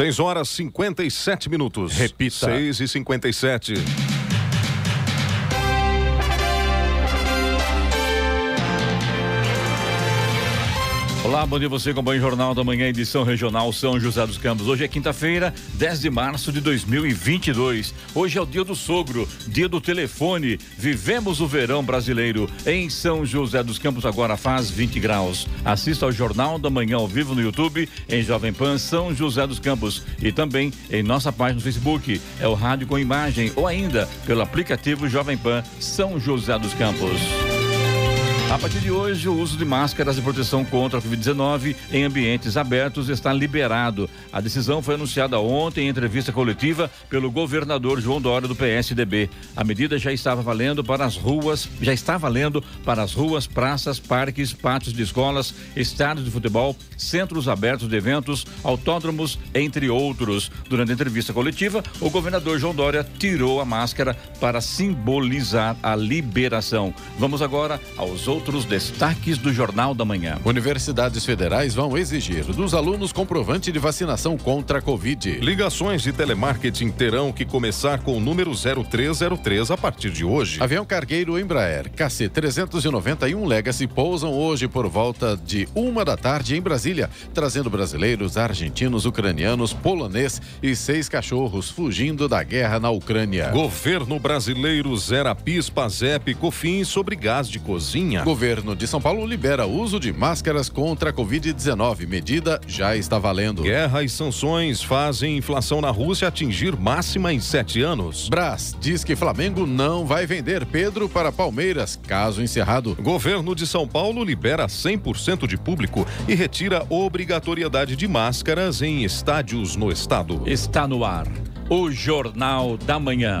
6 horas 57 minutos. Repita. 6 e 57. Olá, bom dia você acompanha o Jornal da Manhã, edição regional São José dos Campos. Hoje é quinta-feira, 10 de março de 2022. Hoje é o dia do sogro, dia do telefone. Vivemos o verão brasileiro em São José dos Campos, agora faz 20 graus. Assista ao Jornal da Manhã ao vivo no YouTube, em Jovem Pan São José dos Campos e também em nossa página no Facebook. É o Rádio com Imagem ou ainda pelo aplicativo Jovem Pan São José dos Campos. A partir de hoje, o uso de máscaras de proteção contra a Covid-19 em ambientes abertos está liberado. A decisão foi anunciada ontem em entrevista coletiva pelo governador João Dória do PSDB. A medida já estava valendo para as ruas, já está valendo para as ruas, praças, parques, pátios de escolas, estádios de futebol, centros abertos de eventos, autódromos, entre outros. Durante a entrevista coletiva, o governador João Dória tirou a máscara para simbolizar a liberação. Vamos agora aos outros outros destaques do Jornal da Manhã. Universidades federais vão exigir dos alunos comprovante de vacinação contra a Covid. Ligações de telemarketing terão que começar com o número 0303 a partir de hoje. Avião cargueiro Embraer KC-391 Legacy pousam hoje por volta de uma da tarde em Brasília, trazendo brasileiros, argentinos, ucranianos, polonês e seis cachorros fugindo da guerra na Ucrânia. Governo brasileiro zera PIS, PASEP, COFINS sobre gás de cozinha. Governo de São Paulo libera uso de máscaras contra a Covid-19. Medida já está valendo. Guerra e sanções fazem inflação na Rússia atingir máxima em sete anos. Brás diz que Flamengo não vai vender Pedro para Palmeiras, caso encerrado. Governo de São Paulo libera 100% de público e retira obrigatoriedade de máscaras em estádios no estado. Está no ar o Jornal da Manhã.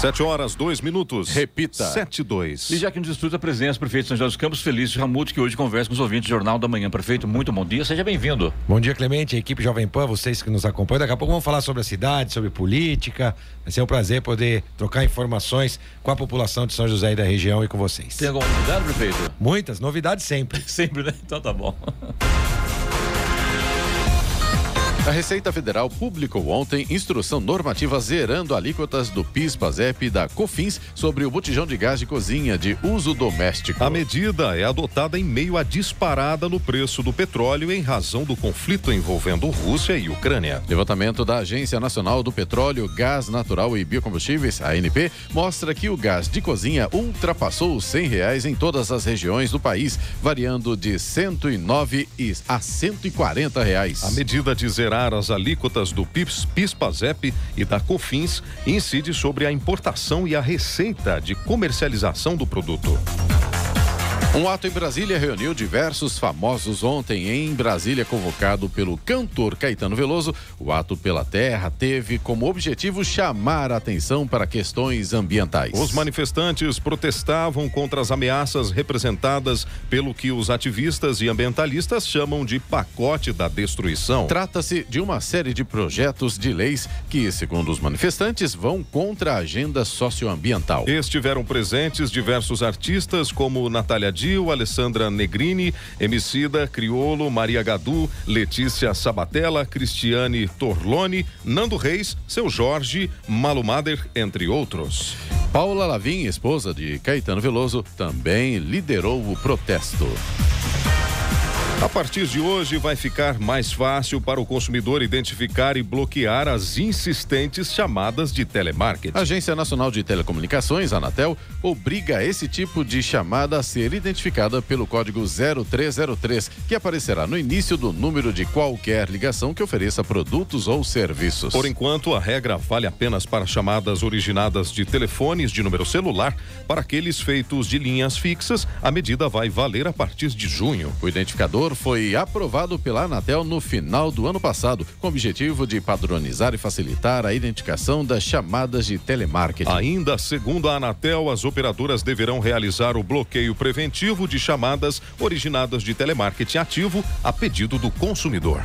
Sete horas, dois minutos. Repita. Sete, dois. E já que nos estuda a presença do prefeito de São José dos Campos, Felício Ramute, que hoje conversa com os ouvintes do Jornal da Manhã. Prefeito, muito bom dia, seja bem-vindo. Bom dia, Clemente, a equipe Jovem Pan, vocês que nos acompanham. Daqui a pouco vamos falar sobre a cidade, sobre política. Vai ser um prazer poder trocar informações com a população de São José e da região e com vocês. Tem alguma novidade, prefeito? Muitas novidades sempre. Sempre, né? Então tá bom. A Receita Federal publicou ontem instrução normativa zerando alíquotas do PIS, PASEP e da COFINS sobre o botijão de gás de cozinha de uso doméstico. A medida é adotada em meio à disparada no preço do petróleo em razão do conflito envolvendo Rússia e Ucrânia. Levantamento da Agência Nacional do Petróleo, Gás Natural e Biocombustíveis, ANP, mostra que o gás de cozinha ultrapassou os 100 reais em todas as regiões do país, variando de 109 a 140 reais. A medida de zerar as alíquotas do PIS, PIS-PASEP e da COFINS incide sobre a importação e a receita de comercialização do produto. Um ato em Brasília reuniu diversos famosos ontem em Brasília, convocado pelo cantor Caetano Veloso. O ato pela terra teve como objetivo chamar a atenção para questões ambientais. Os manifestantes protestavam contra as ameaças representadas pelo que os ativistas e ambientalistas chamam de pacote da destruição. Trata-se de uma série de projetos de leis que, segundo os manifestantes, vão contra a agenda socioambiental. Estiveram presentes diversos artistas como Natália Dil, Alessandra Negrini, Emicida, Criolo, Maria Gadu, Letícia Sabatella, Cristiane Torlone, Nando Reis, Seu Jorge, Malu Mader, entre outros. Paula Lavim, esposa de Caetano Veloso, também liderou o protesto. A partir de hoje, vai ficar mais fácil para o consumidor identificar e bloquear as insistentes chamadas de telemarketing. A Agência Nacional de Telecomunicações, Anatel, obriga esse tipo de chamada a ser identificada pelo código 0303, que aparecerá no início do número de qualquer ligação que ofereça produtos ou serviços. Por enquanto, a regra vale apenas para chamadas originadas de telefones de número celular. Para aqueles feitos de linhas fixas, a medida vai valer a partir de junho. O identificador foi aprovado pela Anatel no final do ano passado, com o objetivo de padronizar e facilitar a identificação das chamadas de telemarketing. Ainda segundo a Anatel, as operadoras deverão realizar o bloqueio preventivo de chamadas originadas de telemarketing ativo a pedido do consumidor.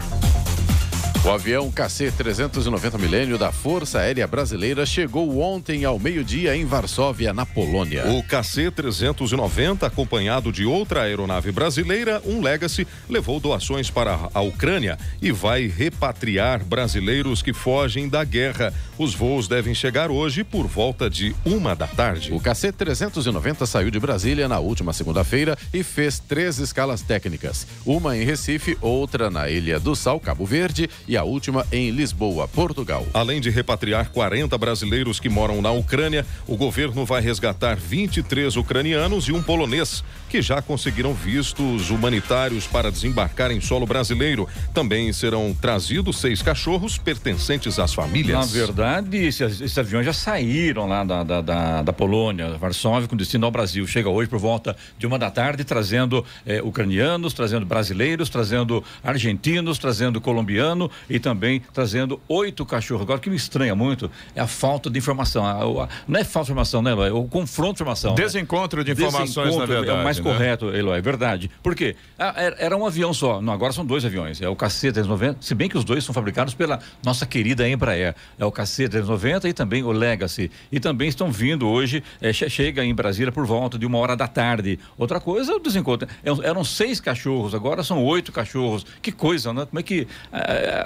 O avião KC-390 Milênio da Força Aérea Brasileira chegou ontem ao meio-dia em Varsóvia, na Polônia. O KC-390, acompanhado de outra aeronave brasileira, um Legacy, levou doações para a Ucrânia e vai repatriar brasileiros que fogem da guerra. Os voos devem chegar hoje por volta de uma da tarde. O KC-390 saiu de Brasília na última segunda-feira e fez três escalas técnicas: uma em Recife, outra na Ilha do Sal, Cabo Verde e a última em Lisboa, Portugal. Além de repatriar 40 brasileiros que moram na Ucrânia, o governo vai resgatar 23 ucranianos e um polonês que já conseguiram vistos humanitários para desembarcar em solo brasileiro. Também serão trazidos seis cachorros pertencentes às famílias. Na verdade, esses, esses aviões já saíram lá da, da, da, da, Polônia, Varsóvia, com destino ao Brasil. Chega hoje por volta de uma da tarde, trazendo eh, ucranianos, trazendo brasileiros, trazendo argentinos, trazendo colombiano e também trazendo oito cachorros. Agora, o que me estranha muito é a falta de informação. A, a, não é falta de informação, né, Eloy? É o confronto de informação. Né? Desencontro né? de informações, Desencontro, na verdade. É o mais né? correto, Eloy, é verdade. Por quê? Ah, era um avião só. Não, agora são dois aviões. É o KC-390, se bem que os dois são fabricados pela nossa querida Embraer. É o KC-390 e também o Legacy. E também estão vindo hoje, é, chega em Brasília por volta de uma hora da tarde. Outra coisa é o desencontro. Eram seis cachorros, agora são oito cachorros. Que coisa, né? Como é que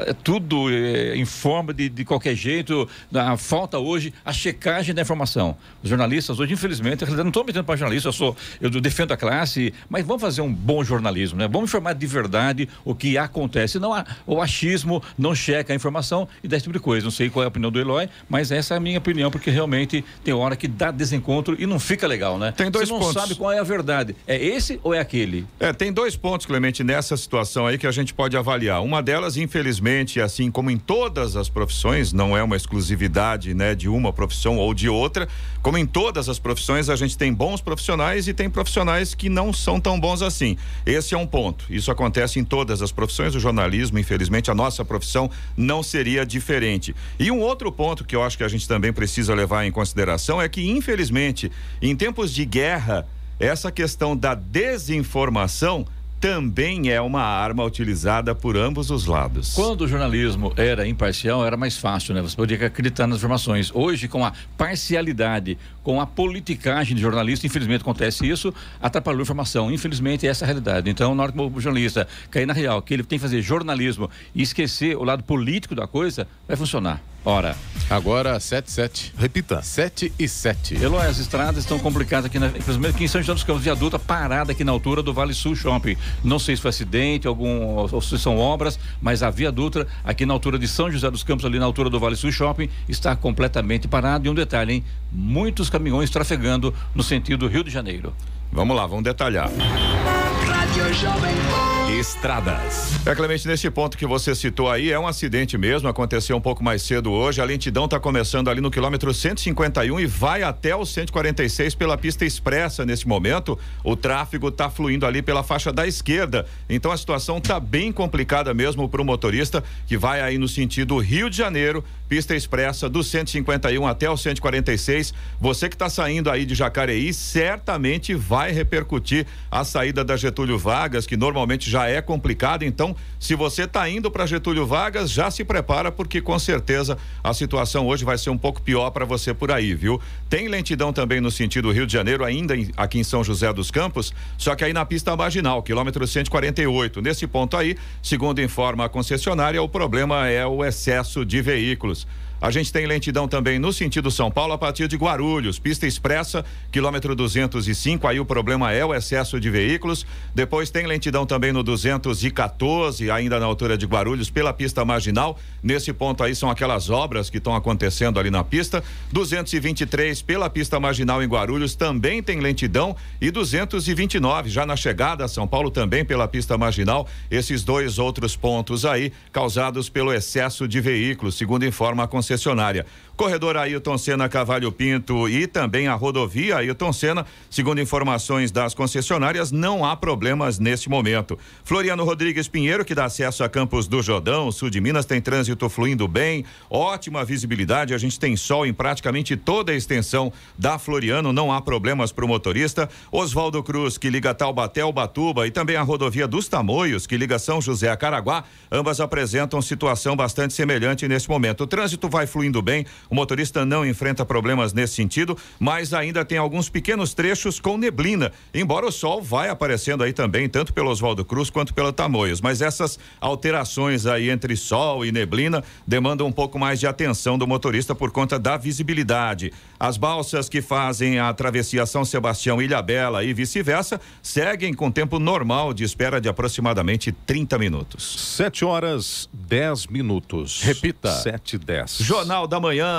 é, é, tudo eh, informa de, de qualquer jeito. A, falta hoje a checagem da informação. Os jornalistas hoje, infelizmente, eu não estou metendo para jornalista, eu sou, eu defendo a classe, mas vamos fazer um bom jornalismo, né? Vamos informar de verdade o que acontece. Não há, o achismo não checa a informação e desse tipo de coisa. Não sei qual é a opinião do Eloy, mas essa é a minha opinião, porque realmente tem hora que dá desencontro e não fica legal, né? Tem dois Você não pontos. sabe qual é a verdade. É esse ou é aquele? É, tem dois pontos, Clemente, nessa situação aí que a gente pode avaliar. Uma delas, infelizmente, assim assim como em todas as profissões, não é uma exclusividade, né, de uma profissão ou de outra, como em todas as profissões, a gente tem bons profissionais e tem profissionais que não são tão bons assim. Esse é um ponto. Isso acontece em todas as profissões. O jornalismo, infelizmente, a nossa profissão não seria diferente. E um outro ponto que eu acho que a gente também precisa levar em consideração é que, infelizmente, em tempos de guerra, essa questão da desinformação também é uma arma utilizada por ambos os lados. Quando o jornalismo era imparcial, era mais fácil, né? Você podia acreditar nas informações. Hoje, com a parcialidade, com a politicagem de jornalista, infelizmente acontece isso, atrapalhou a informação. Infelizmente, essa é a realidade. Então, na hora que o jornalista cair na real, que ele tem que fazer jornalismo e esquecer o lado político da coisa, vai funcionar. Ora. Agora 7 7. Repita. 7 e 7. Eloy, as estradas estão complicadas aqui, na, principalmente aqui em São José dos Campos, viaduta parada aqui na altura do Vale Sul Shopping. Não sei se foi acidente, algum, ou se são obras, mas a viaduta aqui na altura de São José dos Campos, ali na altura do Vale Sul Shopping, está completamente parada. E um detalhe, hein? Muitos caminhões trafegando no sentido Rio de Janeiro. Vamos lá, vamos detalhar. Rádio Jovem Estradas. É, Clemente, nesse ponto que você citou aí, é um acidente mesmo, aconteceu um pouco mais cedo hoje. A lentidão está começando ali no quilômetro 151 e vai até o 146 pela pista expressa nesse momento. O tráfego está fluindo ali pela faixa da esquerda. Então a situação está bem complicada mesmo para o motorista que vai aí no sentido Rio de Janeiro, pista expressa do 151 até o 146. Você que está saindo aí de Jacareí, certamente vai repercutir a saída da Getúlio Vargas, que normalmente já é complicada. Então, se você está indo para Getúlio Vargas, já se prepara, porque com certeza a situação hoje vai ser um pouco pior para você por aí, viu? Tem lentidão também no sentido Rio de Janeiro, ainda em, aqui em São José dos Campos, só que aí na pista marginal, quilômetro 148. Nesse ponto aí, segundo informa a concessionária, o problema é o excesso de veículos. A gente tem lentidão também no sentido São Paulo a partir de Guarulhos, pista expressa, quilômetro 205. Aí o problema é o excesso de veículos. Depois tem lentidão também no 214, ainda na altura de Guarulhos, pela pista marginal. Nesse ponto aí são aquelas obras que estão acontecendo ali na pista. 223 pela pista marginal em Guarulhos também tem lentidão e 229 já na chegada a São Paulo também pela pista marginal. Esses dois outros pontos aí causados pelo excesso de veículos, segundo informa a concessionária. Corredor Ailton Senna Cavalho Pinto e também a rodovia Ailton Senna, segundo informações das concessionárias, não há problemas neste momento. Floriano Rodrigues Pinheiro, que dá acesso a Campos do Jordão, sul de Minas, tem trânsito fluindo bem, ótima visibilidade, a gente tem sol em praticamente toda a extensão da Floriano, não há problemas para o motorista. Oswaldo Cruz, que liga Taubaté ao Batuba e também a rodovia dos Tamoios, que liga São José a Caraguá, ambas apresentam situação bastante semelhante neste momento. O trânsito vai fluindo bem, o motorista não enfrenta problemas nesse sentido, mas ainda tem alguns pequenos trechos com neblina, embora o sol vai aparecendo aí também, tanto pelo Oswaldo Cruz quanto pelo Tamoios. Mas essas alterações aí entre sol e neblina demandam um pouco mais de atenção do motorista por conta da visibilidade. As balsas que fazem a travessia São Sebastião Ilha Bela e vice-versa seguem com tempo normal de espera de aproximadamente 30 minutos. 7 horas 10 minutos. Repita. 7 e 10. Jornal da Manhã,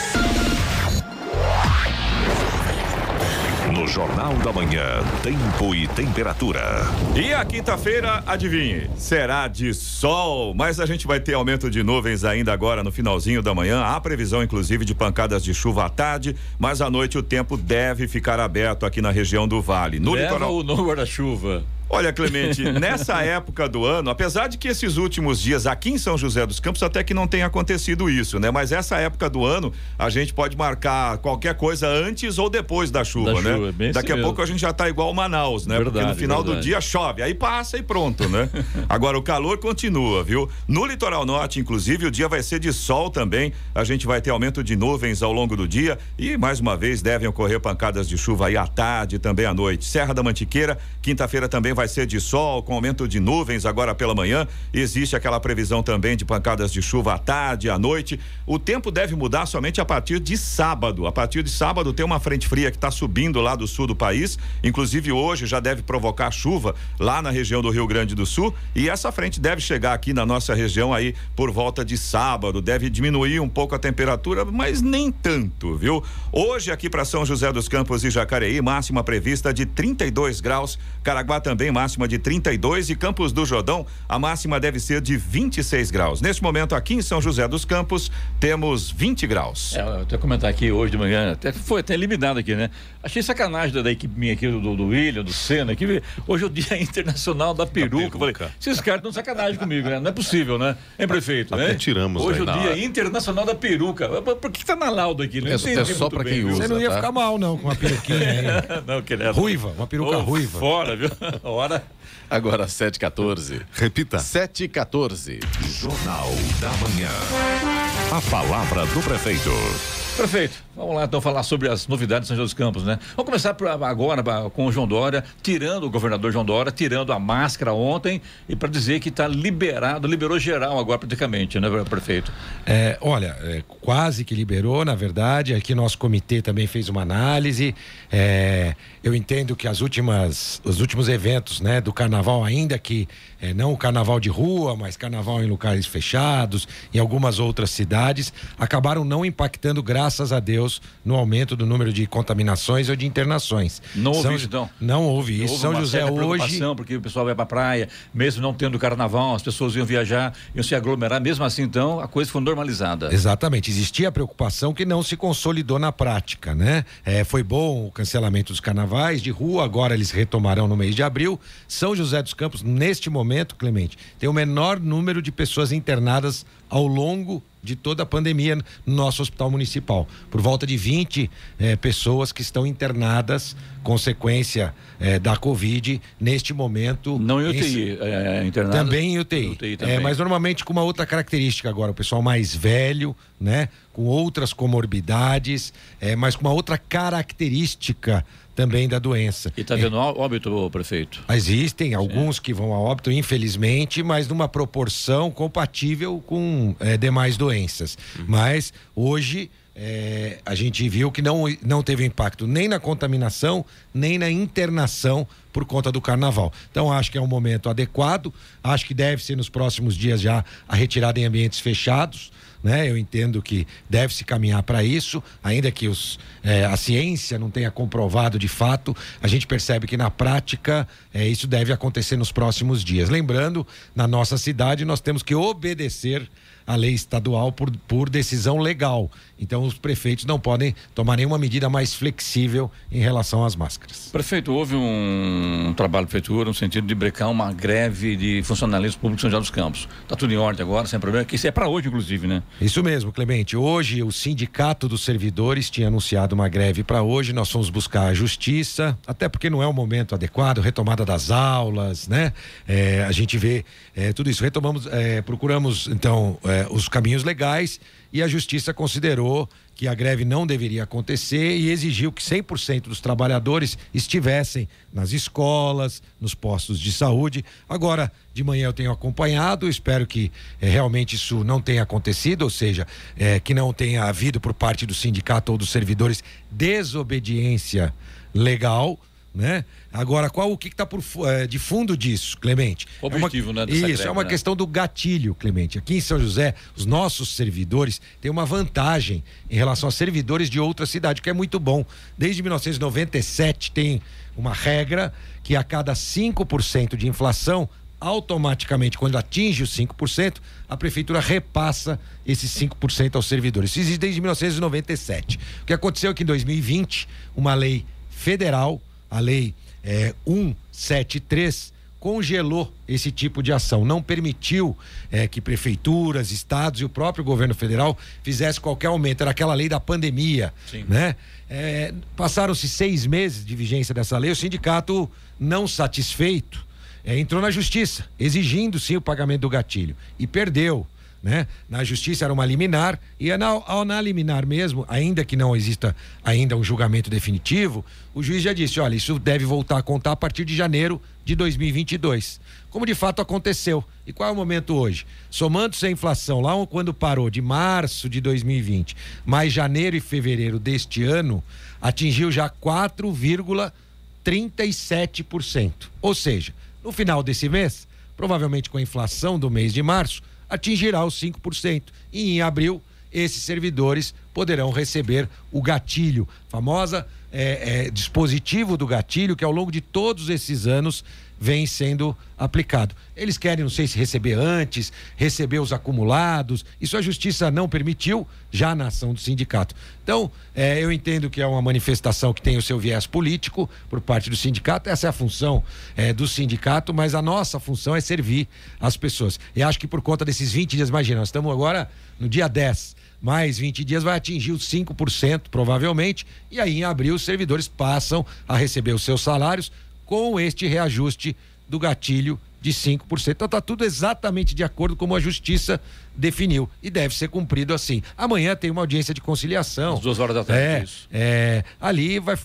No Jornal da Manhã, tempo e temperatura. E a quinta-feira, adivinhe, será de sol, mas a gente vai ter aumento de nuvens ainda agora no finalzinho da manhã. Há previsão, inclusive, de pancadas de chuva à tarde, mas à noite o tempo deve ficar aberto aqui na região do Vale. No Leva litoral. o no guarda-chuva. Olha, Clemente, nessa época do ano, apesar de que esses últimos dias aqui em São José dos Campos até que não tenha acontecido isso, né? Mas essa época do ano, a gente pode marcar qualquer coisa antes ou depois da chuva, Da né? chuva, Daqui a assim pouco mesmo. a gente já tá igual Manaus, né? Porque no Verdade, final do verdade. dia chove, aí passa e pronto, né? Agora o calor continua, viu? No litoral norte, inclusive, o dia vai ser de sol também. A gente vai ter aumento de nuvens ao longo do dia e mais uma vez devem ocorrer pancadas de chuva aí à tarde também à noite. Serra da Mantiqueira, quinta-feira também vai ser de sol com aumento de nuvens agora pela manhã. Existe aquela previsão também de pancadas de chuva à tarde, à noite. O tempo deve mudar somente a partir de sábado. A partir de sábado tem uma frente fria que está subindo lá do sul do país. Inclusive hoje já deve provocar chuva lá na região do Rio Grande do Sul. E essa frente deve chegar aqui na nossa região aí por volta de sábado. Deve diminuir um pouco a temperatura, mas nem tanto, viu? Hoje aqui para São José dos Campos e Jacareí, máxima prevista de 32 graus. Caraguá também máxima de 32 e Campos do Jordão a máxima deve ser de 26 graus. Neste momento aqui em São José dos Campos temos 20 graus. É, eu até comentar aqui hoje de manhã, até foi até eliminado aqui, né? Achei sacanagem da, da equipe minha aqui, do, do William, do Senna, aqui. Hoje é o Dia Internacional da Peruca. Falei, peruca. esses caras estão sacanagem comigo, né? Não é possível, né? Hein, prefeito? Até né? tiramos Hoje é o Dia hora. Internacional da Peruca. Por que tá na lauda aqui? Não É- é só bem, quem usa. Você não ia tá? ficar mal, não, com uma peruquinha aí. Não, que é Ruiva, uma peruca Ô, ruiva. Fora, viu? Hora. Agora 7h14. Repita. 7h14. Jornal da Manhã. A palavra do prefeito. Prefeito, vamos lá então falar sobre as novidades de São José dos Campos, né? Vamos começar por agora pra- com o João Dória, tirando o governador João Dória, tirando a máscara ontem e para dizer que está liberado, liberou geral agora praticamente, né, prefeito? É, olha, é, quase que liberou, na verdade. Aqui nosso comitê também fez uma análise. É, eu entendo que as últimas, os últimos eventos né, do carnaval, ainda que é, não o carnaval de rua, mas carnaval em locais fechados, em algumas outras cidades, acabaram não impactando, graças a Deus, no aumento do número de contaminações ou de internações. Não houve São- isso, então? Não houve isso. Houve São José hoje. preocupação, porque o pessoal vai para a praia, mesmo não tendo carnaval, as pessoas iam viajar, iam se aglomerar, mesmo assim, então, a coisa foi normalizada. Exatamente. Existia a preocupação que não se consolidou na prática, né? É, foi bom o cancelamento dos carnavais de rua, agora eles retomarão no mês de abril. São José dos Campos, neste momento, Clemente, tem o menor número de pessoas internadas ao longo de toda a pandemia no nosso hospital municipal. Por volta de 20 eh, pessoas que estão internadas, consequência eh, da Covid, neste momento. Não em em- UTI, é, internado. também em UTI. UTI É, também. mas normalmente com uma outra característica agora, o pessoal mais velho, né? Com outras comorbidades, é, mas com uma outra característica também da doença. E está vendo ó- óbito, prefeito? Existem alguns que vão a óbito, infelizmente, mas numa proporção compatível com eh, demais doenças. Mas hoje é, a gente viu que não, não teve impacto nem na contaminação, nem na internação por conta do carnaval. Então acho que é um momento adequado, acho que deve ser nos próximos dias já a retirada em ambientes fechados. Né? Eu entendo que deve se caminhar para isso, ainda que os, é, a ciência não tenha comprovado de fato, a gente percebe que na prática é, isso deve acontecer nos próximos dias. Lembrando, na nossa cidade nós temos que obedecer a lei estadual por, por decisão legal. Então os prefeitos não podem tomar nenhuma medida mais flexível em relação às máscaras. Prefeito, houve um trabalho prefeitura no sentido de brecar uma greve de funcionalismo público em São José dos Campos. Está tudo em ordem agora, sem problema. Isso é para hoje, inclusive, né? Isso mesmo, Clemente. Hoje o Sindicato dos Servidores tinha anunciado uma greve para hoje. Nós fomos buscar a justiça, até porque não é o momento adequado, retomada das aulas, né? É, a gente vê é, tudo isso. Retomamos, é, procuramos então é, os caminhos legais e a justiça considerou que a greve não deveria acontecer e exigiu que 100% dos trabalhadores estivessem nas escolas, nos postos de saúde. Agora, de manhã eu tenho acompanhado, espero que eh, realmente isso não tenha acontecido, ou seja, eh, que não tenha havido por parte do sindicato ou dos servidores desobediência legal né? Agora, qual o que está é, de fundo disso, Clemente? O objetivo, é uma, né? Isso, greve, é uma né? questão do gatilho, Clemente. Aqui em São José, os nossos servidores têm uma vantagem em relação a servidores de outra cidade, que é muito bom. Desde 1997 tem uma regra que a cada 5% de inflação, automaticamente, quando atinge os 5%, a prefeitura repassa esses 5% aos servidores. Isso existe desde 1997. O que aconteceu é que em 2020, uma lei federal a lei é, 173 congelou esse tipo de ação, não permitiu é, que prefeituras, estados e o próprio governo federal fizesse qualquer aumento. Era aquela lei da pandemia, Sim. né? É, Passaram-se seis meses de vigência dessa lei, o sindicato não satisfeito é, entrou na justiça, exigindo sim o pagamento do gatilho e perdeu né? Na justiça era uma liminar e na, ao na liminar mesmo, ainda que não exista ainda um julgamento definitivo, o juiz já disse, olha, isso deve voltar a contar a partir de janeiro de 2022. Como de fato aconteceu. E qual é o momento hoje? Somando-se a inflação lá quando parou de março de 2020, mais janeiro e fevereiro deste ano, atingiu já 4,37%. Ou seja, no final desse mês, provavelmente com a inflação do mês de março, atingirá os 5%. E em abril, esses servidores poderão receber o gatilho, famosa é, é, dispositivo do gatilho que ao longo de todos esses anos vem sendo aplicado. Eles querem, não sei se receber antes, receber os acumulados. Isso a justiça não permitiu, já na ação do sindicato. Então, é, eu entendo que é uma manifestação que tem o seu viés político por parte do sindicato. Essa é a função é, do sindicato, mas a nossa função é servir as pessoas. E acho que por conta desses 20 dias, imagina, nós estamos agora no dia 10 mais 20 dias vai atingir os 5%, provavelmente, e aí em abril os servidores passam a receber os seus salários com este reajuste do gatilho de 5%. Então está tudo exatamente de acordo com como a justiça definiu e deve ser cumprido assim. Amanhã tem uma audiência de conciliação. Às duas horas da tarde. É, isso. é, ali vai,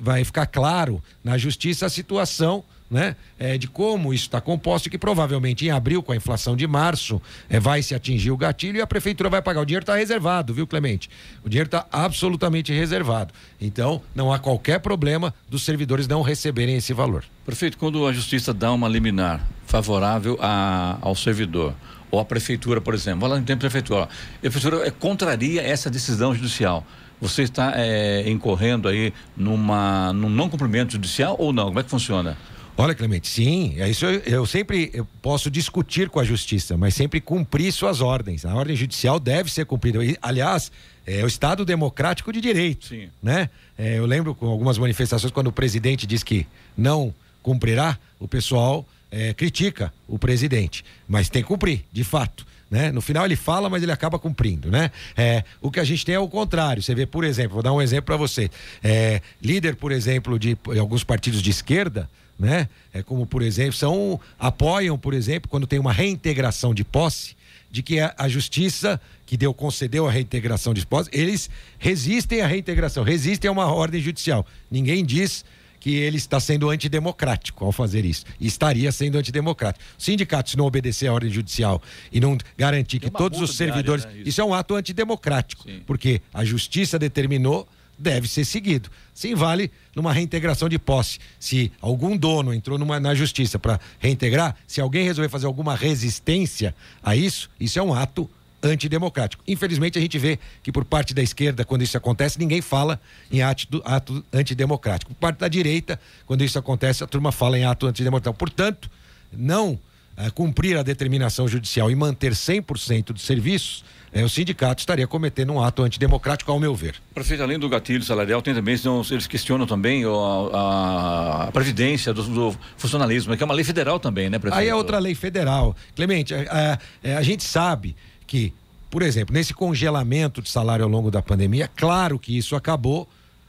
vai ficar claro na justiça a situação né, é, de como isso está composto que provavelmente em abril, com a inflação de março, é, vai se atingir o gatilho e a prefeitura vai pagar. O dinheiro está reservado, viu, Clemente? O dinheiro está absolutamente reservado. Então, não há qualquer problema dos servidores não receberem esse valor. Prefeito, quando a justiça dá uma liminar favorável a- ao servidor, ou a prefeitura, por exemplo, vai lá no tempo prefeitura, a prefeitura é, contraria essa decisão judicial. Você está é, incorrendo aí numa, num não cumprimento judicial ou não? Como é que funciona? Olha, Clemente, sim, é isso eu, eu sempre eu posso discutir com a justiça, mas sempre cumprir suas ordens. A ordem judicial deve ser cumprida. E, aliás, é o Estado democrático de direito. Sim. Né? É, eu lembro com algumas manifestações quando o presidente diz que não cumprirá, o pessoal é, critica o presidente, mas tem que cumprir, de fato. Né? No final ele fala, mas ele acaba cumprindo, né? É, o que a gente tem é o contrário. Você vê, por exemplo, vou dar um exemplo para você. É, líder, por exemplo, de alguns partidos de esquerda, né? É como, por exemplo, são apoiam, por exemplo, quando tem uma reintegração de posse, de que a, a justiça que deu concedeu a reintegração de posse, eles resistem à reintegração, resistem a uma ordem judicial. Ninguém diz que ele está sendo antidemocrático ao fazer isso. E estaria sendo antidemocrático. O sindicato, se não obedecer à ordem judicial e não garantir que todos os servidores. Diária, né? isso. isso. é um ato antidemocrático. Sim. Porque a justiça determinou, deve ser seguido. Sim, vale numa reintegração de posse. Se algum dono entrou numa, na justiça para reintegrar, se alguém resolver fazer alguma resistência a isso, isso é um ato antidemocrático. Infelizmente, a gente vê que por parte da esquerda, quando isso acontece, ninguém fala em ato, ato antidemocrático. Por parte da direita, quando isso acontece, a turma fala em ato antidemocrático. Portanto, não eh, cumprir a determinação judicial e manter 100% dos serviços, eh, o sindicato estaria cometendo um ato antidemocrático, ao meu ver. Prefeito, além do gatilho salarial, tem também, eles questionam também a, a previdência do, do funcionalismo, que é uma lei federal também, né, prefeito? Aí é outra lei federal. Clemente, a, a, a gente sabe que, por exemplo, nesse congelamento de salário ao longo da pandemia, claro que isso acabou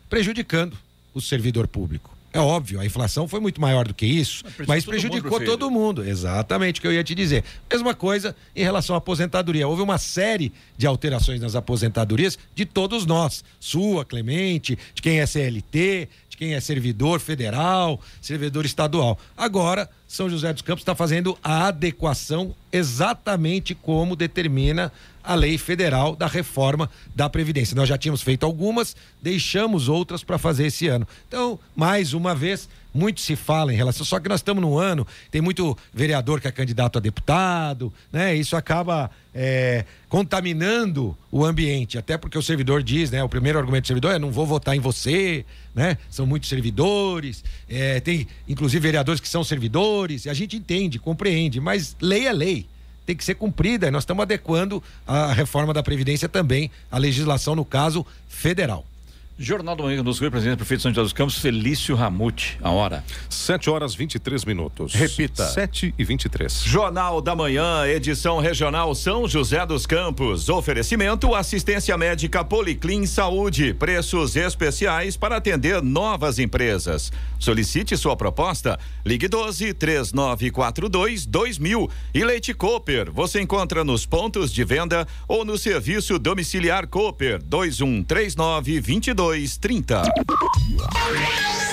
prejudicando o servidor público. É óbvio, a inflação foi muito maior do que isso, Mas mas, prejudicou todo mundo, todo mundo. Exatamente o que eu ia te dizer. Mesma coisa em relação à aposentadoria. Houve uma série de alterações nas aposentadorias de todos nós. Sua, Clemente, de quem é CLT, de quem é servidor federal, servidor estadual. Agora, São José dos Campos está fazendo a adequação exatamente como determina a lei federal da reforma da Previdência. Nós já tínhamos feito algumas, deixamos outras para fazer esse ano. Então, mais uma vez, muito se fala em relação. Só que nós estamos num ano, tem muito vereador que é candidato a deputado, né? Isso acaba é, contaminando o ambiente, até porque o servidor diz, né? O primeiro argumento do servidor é não vou votar em você, né? São muitos servidores, é, tem inclusive vereadores que são servidores, e a gente entende, compreende, mas lei é lei tem que ser cumprida. E nós estamos adequando a reforma da Previdência também à legislação, no caso, federal. Jornal do Manhã conosco, presidente do prefeito de São José dos Campos, Felício Ramute, a hora. 7 horas 23 minutos. Repita. 7 e 23. Jornal da Manhã, edição regional São José dos Campos. Oferecimento assistência médica Policlin Saúde. Preços especiais para atender novas empresas. Solicite sua proposta. Ligue 12 3942 2000. E Leite Cooper. Você encontra nos pontos de venda ou no serviço domiciliar Cooper 2139 2230.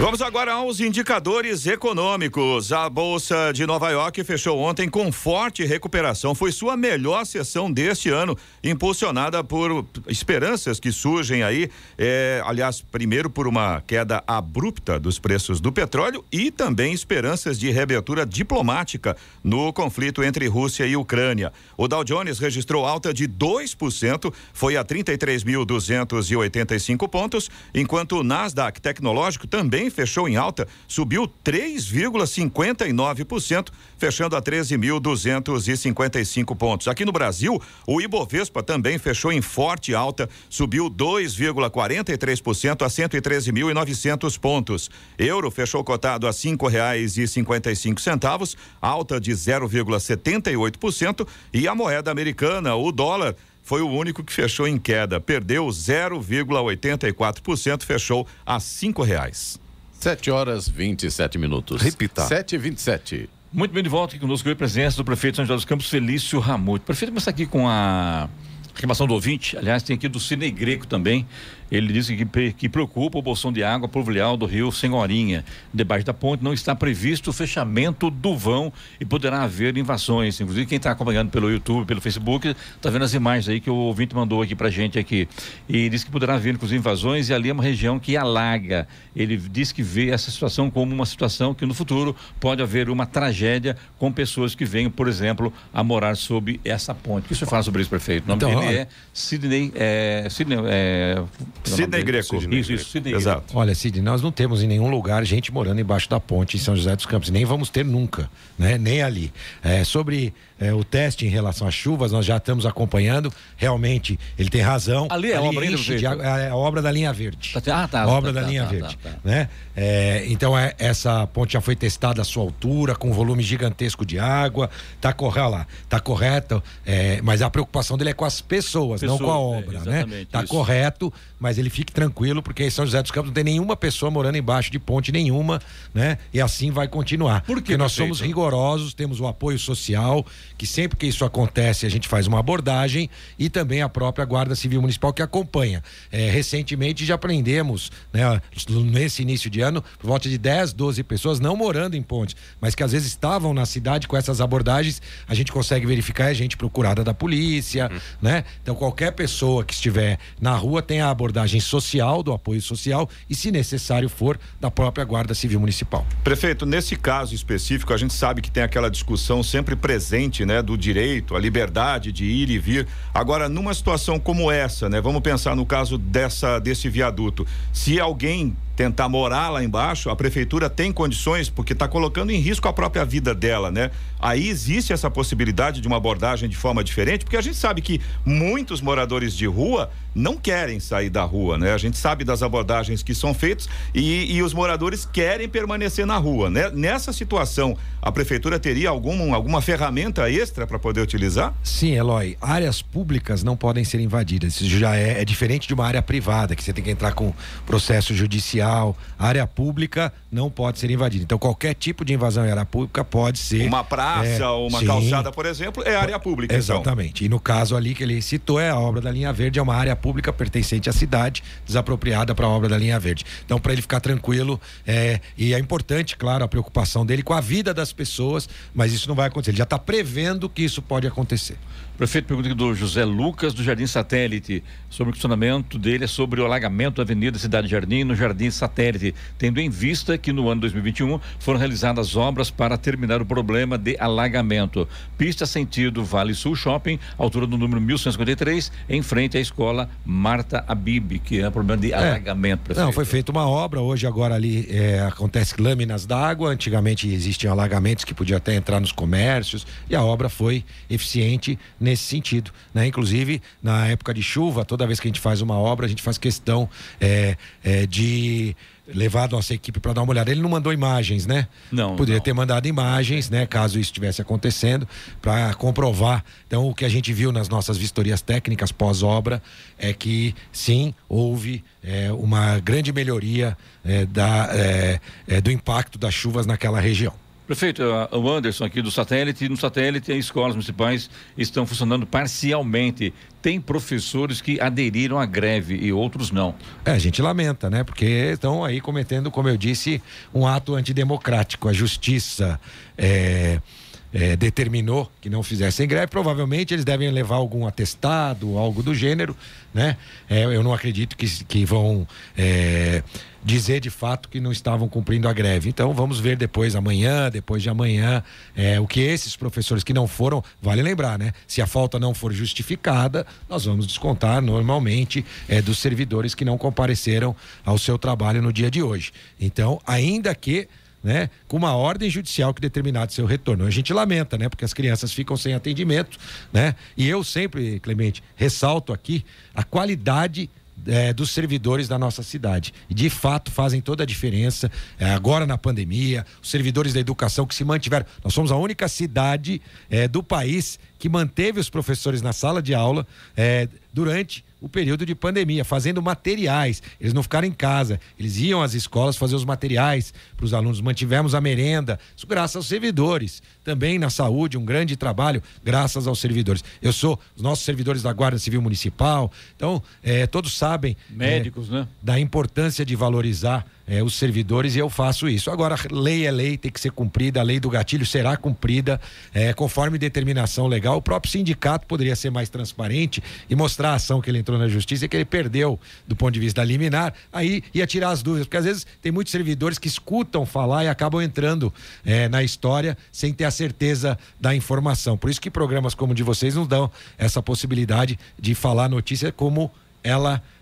Vamos agora aos indicadores econômicos. A Bolsa de Nova York fechou ontem com forte recuperação. Foi sua melhor sessão deste ano, impulsionada por esperanças que surgem aí. eh, aliás, primeiro por uma queda abrupta dos preços do petróleo e também esperanças de reabertura diplomática no conflito entre Rússia e Ucrânia. O Dow Jones registrou alta de 2%, foi a 33.285 pontos, enquanto o Nasdaq Tecnológico também fechou em alta, subiu 3,59%, fechando a 13.255 pontos. Aqui no Brasil, o Ibovespa também fechou em forte alta, subiu 2,43% a 113.900 pontos. Euro fechou cotado a cinco reais e cinquenta e cinco centavos, alta de 0,78% e a moeda americana, o dólar foi o único que fechou em queda, perdeu 0,84%, fechou a cinco reais. 7 horas 27 minutos. Repita. 7 e 27. Muito bem de volta aqui conosco, a presença do prefeito de São José dos Campos, Felício Ramute. Prefeito, começar aqui com a reclamação do ouvinte, aliás, tem aqui do Cine Greco também. Ele disse que, que preocupa o bolsão de água pluvial do rio Senhorinha. Debaixo da ponte não está previsto o fechamento do vão e poderá haver invasões. Inclusive, quem está acompanhando pelo YouTube, pelo Facebook, está vendo as imagens aí que o ouvinte mandou aqui pra gente aqui. E diz que poderá haver, inclusive, invasões e ali é uma região que alaga. Ele diz que vê essa situação como uma situação que no futuro pode haver uma tragédia com pessoas que venham, por exemplo, a morar sob essa ponte. O que o senhor fala sobre isso, prefeito? O nome Então, dele é Sidney. É, Sidney é, Sidney Greco. Isso, isso, Sidney Exato. Olha, Cid, nós não temos em nenhum lugar gente morando embaixo da ponte em São José dos Campos, nem vamos ter nunca, né? Nem ali. É, sobre é, o teste em relação às chuvas, nós já estamos acompanhando. Realmente, ele tem razão. Ali é a obra enche de água, é a obra da linha verde. Tá- ah, tá, A obra tá, da tá, linha tá, verde, tá, tá. né? É, então é, essa ponte já foi testada a sua altura, com um volume gigantesco de água, tá correto lá, tá correto, é, mas a preocupação dele é com as pessoas, não com a Pessoas, é, obra, né? Tá isso. correto, mas ele fique tranquilo, porque em São José dos Campos não tem nenhuma pessoa morando embaixo de ponte nenhuma, né? E assim vai continuar. Por que, Porque nós somos rigorosos, temos o apoio social, que sempre que isso acontece a gente faz uma abordagem e também a própria Guarda Civil Municipal que acompanha. É, recentemente já aprendemos, né, nesse início de ano, por volta de 10, 12 pessoas não morando em pontes, mas que às vezes estavam na cidade com essas abordagens, a gente consegue verificar, é gente procurada da polícia, né? Então qualquer pessoa que estiver na rua tem a abordagem social, do apoio social e, se necessário for, da própria Guarda Civil Municipal. Prefeito, nesse caso específico, a gente sabe que tem aquela discussão sempre presente, né, do direito, a liberdade de ir e vir. Agora, numa situação como essa, né, vamos pensar no caso dessa desse viaduto. Se alguém tentar morar lá embaixo, a prefeitura tem condições, porque está colocando em risco a própria vida dela, né? Aí existe essa possibilidade de uma abordagem de forma diferente, porque a gente sabe que muitos moradores de rua não querem sair da rua, né? A gente sabe das abordagens que são feitas e, e os moradores querem permanecer na rua, né? Nessa situação, a prefeitura teria algum, alguma ferramenta extra para poder utilizar? Sim, Eloy. Áreas públicas não podem ser invadidas. Isso já é, é diferente de uma área privada, que você tem que entrar com processo judicial. A área pública não pode ser invadida. Então, qualquer tipo de invasão em área pública pode ser. Uma praça é, ou uma sim. calçada, por exemplo, é área pública. então. Exatamente. E no caso ali que ele citou, é a obra da linha verde, é uma área pública pertencente à cidade, desapropriada para a obra da linha verde. Então, para ele ficar tranquilo, é, e é importante, claro, a preocupação dele com a vida das pessoas, mas isso não vai acontecer. Ele já está prevendo que isso pode acontecer. Prefeito, pergunta do José Lucas, do Jardim Satélite, sobre o questionamento dele é sobre o alagamento da Avenida Cidade Jardim, no Jardim Satélite, tendo em vista que no ano 2021 foram realizadas obras para terminar o problema de alagamento. Pista sentido Vale Sul Shopping, altura do número 1153, em frente à escola Marta Abib, que é problema de alagamento, prefeito. Não, foi feita uma obra, hoje agora ali é, acontece lâminas d'água, antigamente existiam alagamentos que podiam até entrar nos comércios e a obra foi eficiente nesse sentido, né? Inclusive, na época de chuva, toda vez que a gente faz uma obra, a gente faz questão é, é, de levar a nossa equipe para dar uma olhada. Ele não mandou imagens, né? Não, Poderia não. ter mandado imagens, né? Caso isso estivesse acontecendo, para comprovar. Então, o que a gente viu nas nossas vistorias técnicas pós-obra é que sim, houve é, uma grande melhoria é, da, é, é, do impacto das chuvas naquela região. Prefeito, o Anderson aqui do satélite, no satélite as escolas municipais estão funcionando parcialmente. Tem professores que aderiram à greve e outros não. É, a gente lamenta, né? Porque estão aí cometendo, como eu disse, um ato antidemocrático. A justiça é, é, determinou que não fizessem greve. Provavelmente eles devem levar algum atestado, algo do gênero, né? É, eu não acredito que, que vão é, dizer de fato que não estavam cumprindo a greve. Então vamos ver depois, amanhã, depois de amanhã, é, o que esses professores que não foram, vale lembrar, né? Se a falta não for justificada, nós vamos descontar normalmente é, dos servidores que não compareceram ao seu trabalho no dia de hoje. Então, ainda que né, com uma ordem judicial que determinado seu retorno. A gente lamenta, né, porque as crianças ficam sem atendimento, né? E eu sempre, Clemente, ressalto aqui a qualidade eh, dos servidores da nossa cidade. De fato fazem toda a diferença. eh, agora na pandemia, os servidores da educação que se mantiveram. Nós somos a única cidade eh, do país que manteve os professores na sala de aula eh, durante o período de pandemia, fazendo materiais. Eles não ficaram em casa, eles iam às escolas fazer os materiais para os alunos. Mantivemos a merenda, isso graças aos servidores. Também na saúde, um grande trabalho, graças aos servidores. Eu sou os nossos servidores da Guarda Civil Municipal, então eh, todos sabem eh, Médicos, né? da importância de valorizar eh, os servidores e eu faço isso. Agora, lei é lei, tem que ser cumprida, a lei do gatilho será cumprida eh, conforme determinação legal. O próprio sindicato poderia ser mais transparente e mostrar a ação que ele entrou na justiça e que ele perdeu do ponto de vista da liminar, aí ia tirar as dúvidas, porque às vezes tem muitos servidores que escutam falar e acabam entrando eh, na história sem ter a certeza da informação. Por isso que programas como o de vocês nos dão essa possibilidade de falar notícia como ela É.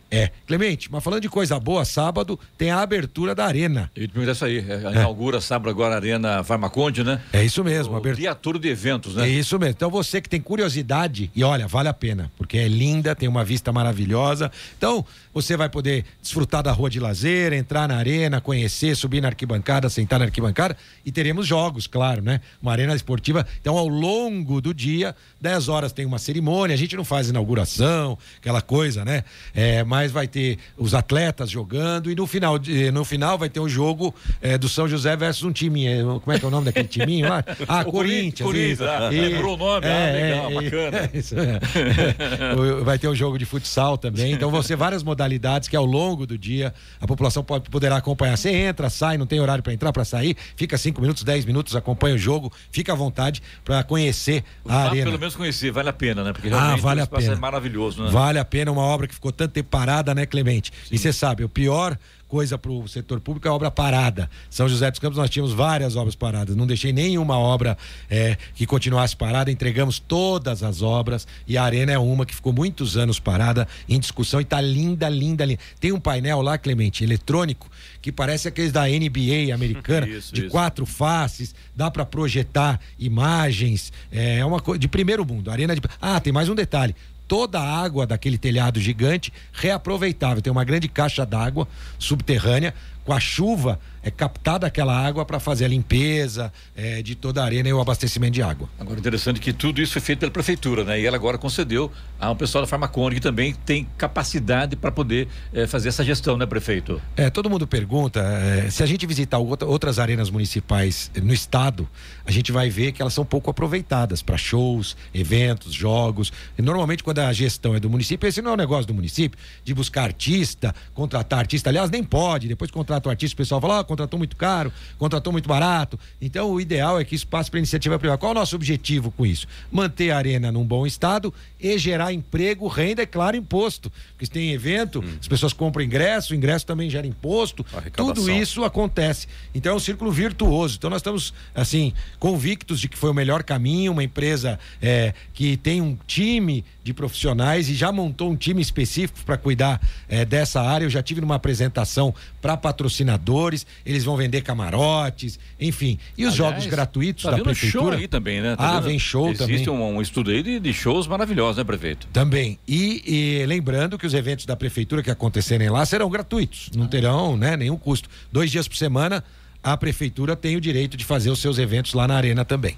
Clemente, mas falando de coisa boa, sábado tem a abertura da Arena. Eu te pergunto isso aí. É, inaugura sábado agora a Arena Farmaconde, né? É isso mesmo. O abertura. dia todo de eventos, né? É isso mesmo. Então você que tem curiosidade, e olha, vale a pena, porque é linda, tem uma vista maravilhosa. Então você vai poder desfrutar da rua de lazer, entrar na arena, conhecer, subir na arquibancada, sentar na arquibancada e teremos jogos, claro, né? Uma arena esportiva. Então ao longo do dia, 10 horas tem uma cerimônia, a gente não faz inauguração, aquela coisa, né? É, mas vai ter os atletas jogando e no final, de- no final vai ter o jogo é, do São José versus um time, é, como é que é o nome daquele timinho lá? Ah, O Corinthians. Corinthians, ah, lembrou o nome, ah, legal, bacana. isso é. O- Vai ter um jogo de futsal também. Então vão ser várias modalidades que ao longo do dia a população pode, poderá acompanhar. Você entra, sai, não tem horário para entrar, para sair, fica 5 minutos, 10 minutos, acompanha o jogo, fica à vontade para conhecer a Vá arena. pelo menos conhecer, vale a pena, né? Porque Ah, realmente vale o a pena. é maravilhoso, né? Vale a pena uma obra que ficou tanto tempo parada, né, Clemente? E você sabe, o pior coisa para o setor público é a obra parada. São José dos Campos nós tínhamos várias obras paradas, não deixei nenhuma obra é, que continuasse parada, entregamos todas as obras e a arena é uma que ficou muitos anos parada em discussão e tá linda, linda, linda. Tem um painel lá, Clemente, eletrônico que parece aqueles da NBA americana, Isso, de isso. quatro faces, dá para projetar imagens, é uma coisa de primeiro mundo. Arena de Ah, tem mais um detalhe. Toda a água daquele telhado gigante reaproveitável. Tem uma grande caixa d'água subterrânea. Com a chuva, é captada aquela água para fazer a limpeza é, de toda a arena e o abastecimento de água. Agora, interessante que tudo isso foi feito pela prefeitura, né? E ela agora concedeu a um pessoal da Farmaconde que também tem capacidade para poder eh, fazer essa gestão, né, prefeito? É, todo mundo pergunta, é, se a gente visitar outra- outras arenas municipais no estado, a gente vai ver que elas são pouco aproveitadas para shows, eventos, jogos. E normalmente, quando a gestão é do município, esse não é o negócio do município, de buscar artista, contratar artista. Aliás, nem pode. Depois contrata o artista, o pessoal fala, ó, contratou muito caro, contratou muito barato. Então, o ideal é que isso passe para iniciativa privada. Qual é o nosso objetivo com isso? Manter a arena num bom estado e gerar emprego, renda e, claro, imposto. Porque se tem evento, as pessoas compram ingresso, o ingresso também gera imposto. Tudo isso acontece. Então é um círculo virtuoso. Então nós estamos, assim, convictos de que foi o melhor caminho, uma empresa é, que tem um time de profissionais e já montou um time específico para cuidar é, dessa área. Eu já tive numa apresentação para patrocinadores, eles vão vender camarotes, enfim. E os Aliás, jogos gratuitos tá da prefeitura. show aí também, né? Tá ah, vendo? vem show Existe também. um, um estudo aí de, de shows maravilhosos, né, prefeito? Também. E, e lembrando que os eventos da prefeitura que acontecerem lá serão gratuitos, não terão né, nenhum custo. Dois dias por semana, a prefeitura tem o direito de fazer os seus eventos lá na arena também.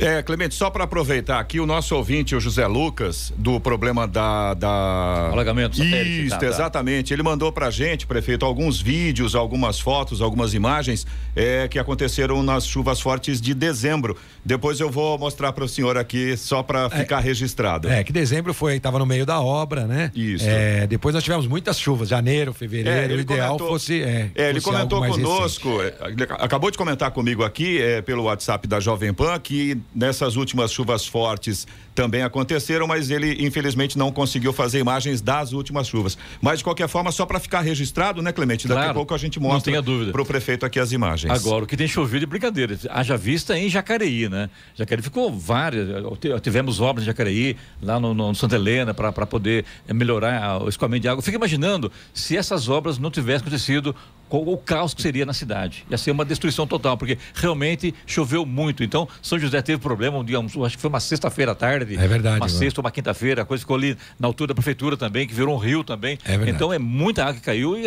É, Clemente, só para aproveitar aqui, o nosso ouvinte, o José Lucas, do problema da. da... Alagamento satélite, Isso, tá, tá. exatamente. Ele mandou pra gente, prefeito, alguns vídeos, algumas fotos, algumas imagens é, que aconteceram nas chuvas fortes de dezembro. Depois eu vou mostrar para o senhor aqui, só para ficar registrado. É, que dezembro foi, estava no meio da obra, né? Isso. É, depois nós tivemos muitas chuvas, janeiro, fevereiro, o ideal comentou- fosse. É, É, ele fosse algo comentou mais conosco, é, ele acabou de comentar comigo aqui é, pelo WhatsApp da Jovem Pan que nessas últimas chuvas fortes também aconteceram, mas ele infelizmente não conseguiu fazer imagens das últimas chuvas. Mas de qualquer forma, só para ficar registrado, né, Clemente? Daqui a Claro, pouco a gente mostra para o prefeito aqui as imagens. Agora, o que tem chovido é brincadeira. Haja vista em Jacareí, né? Jacareí ficou várias. t- Tivemos obras em Jacareí, lá no, no Santa Helena, para poder eh, melhorar a- o escoamento de água. Fica imaginando se essas obras não tivessem acontecido, o caos que seria na cidade. Ia ser uma destruição total, porque realmente choveu muito. Então, São José teve problema um dia, acho que foi uma sexta-feira à tarde. É verdade, Uma mano. sexta, uma quinta-feira, a coisa ficou ali na altura da prefeitura também, que virou um rio também. É verdade. Então, é muita água que caiu e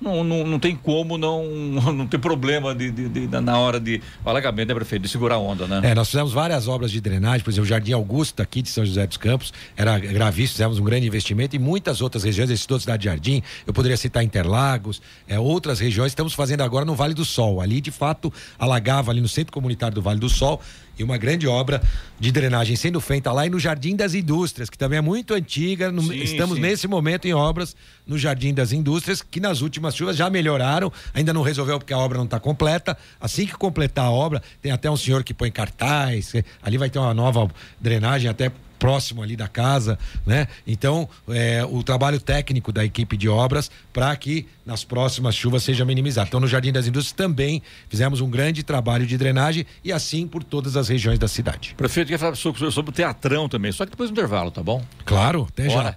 não, não, não tem como não, não ter problema de, de- de- na hora de alagamento, né, prefeito? De segurar a onda, né? É, nós fizemos várias obras de drenagem, por exemplo, o Jardim Augusto aqui de São José dos Campos era gravíssimo, fizemos um grande investimento e muitas outras regiões, esse todo Cidade de Jardim, eu poderia citar Interlagos, é, outras regiões, estamos fazendo agora no Vale do Sol. Ali, de fato, alagava ali no Centro Comunitário do Vale do Sol e uma grande obra de drenagem sendo feita lá e no Jardim das Indústrias, que também é muito antiga. no- Sim, estamos sim. nesse momento em obras no Jardim das Indústrias, que nas últimas chuvas já melhoraram, ainda não resolveu porque a obra não está completa. Assim que completar a obra, tem até um senhor que põe cartaz, ali vai ter uma nova drenagem até próximo ali da casa, né? Então, eh, o trabalho técnico da equipe de obras para que nas próximas chuvas seja minimizado. Então, no Jardim das Indústrias também fizemos um grande trabalho de drenagem e assim por todas as regiões da cidade. Prefeito, quer falar sobre, sobre o teatrão também, só que depois do intervalo, tá bom? Claro, até já.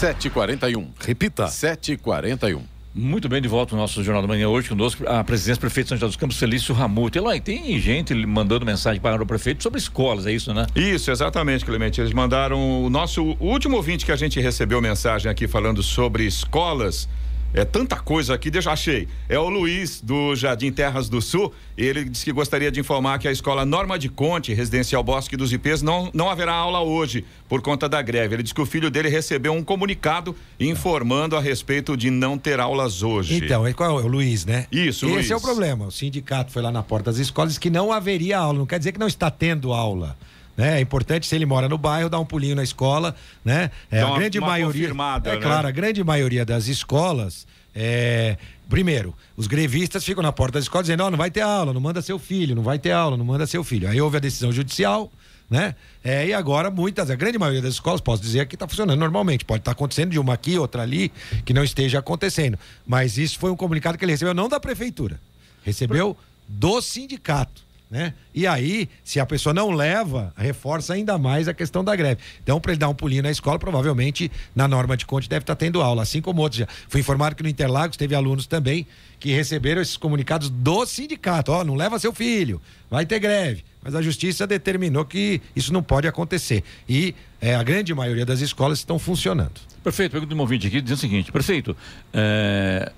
7h41. Repita. 7h41. Muito bem, de volta no nosso Jornal da Manhã hoje conosco, a presidência do prefeito de São José dos Campos, Felício Ramute. Eloy, tem gente mandando mensagem para o prefeito sobre escolas, é isso, né? Isso, exatamente, Clemente. Eles mandaram o nosso o último ouvinte que a gente recebeu mensagem aqui falando sobre escolas. É tanta coisa aqui, deixa achei. É o Luiz do Jardim Terras do Sul. Ele disse que gostaria de informar que a escola Norma de Conte, residencial Bosque dos Ipês, não, não haverá aula hoje por conta da greve. Ele disse que o filho dele recebeu um comunicado informando a respeito de não ter aulas hoje. Então, e qual é o Luiz, né? Isso, Esse Luiz. é o problema. O sindicato foi lá na porta das escolas que não haveria aula. Não quer dizer que não está tendo aula. Né? É importante, se ele mora no bairro, dar um pulinho na escola, né? É, Dá a uma- grande uma maioria. é né? claro, a grande maioria das escolas. É, primeiro, os grevistas ficam na porta das escolas dizendo: "Ó, não vai ter aula, não manda seu filho, não vai ter aula, não manda seu filho. Aí houve a decisão judicial, né? É, e agora muitas, a grande maioria das escolas, posso dizer que está funcionando normalmente. Pode estar acontecendo de uma aqui, outra ali, que não esteja acontecendo. Mas isso foi um comunicado que ele recebeu não da prefeitura, recebeu do sindicato. Né? E aí, se a pessoa não leva, reforça ainda mais a questão da greve. Então, para ele dar um pulinho na escola, provavelmente na norma de conte deve estar tendo aula, assim como outros já. Fui informado que no Interlagos teve alunos também que receberam esses comunicados do sindicato. Ó, não leva seu filho, vai ter greve. Mas a justiça determinou que isso não pode acontecer. E é, a grande maioria das escolas estão funcionando. Prefeito, pergunta de um ouvinte aqui dizendo o seguinte: prefeito, é,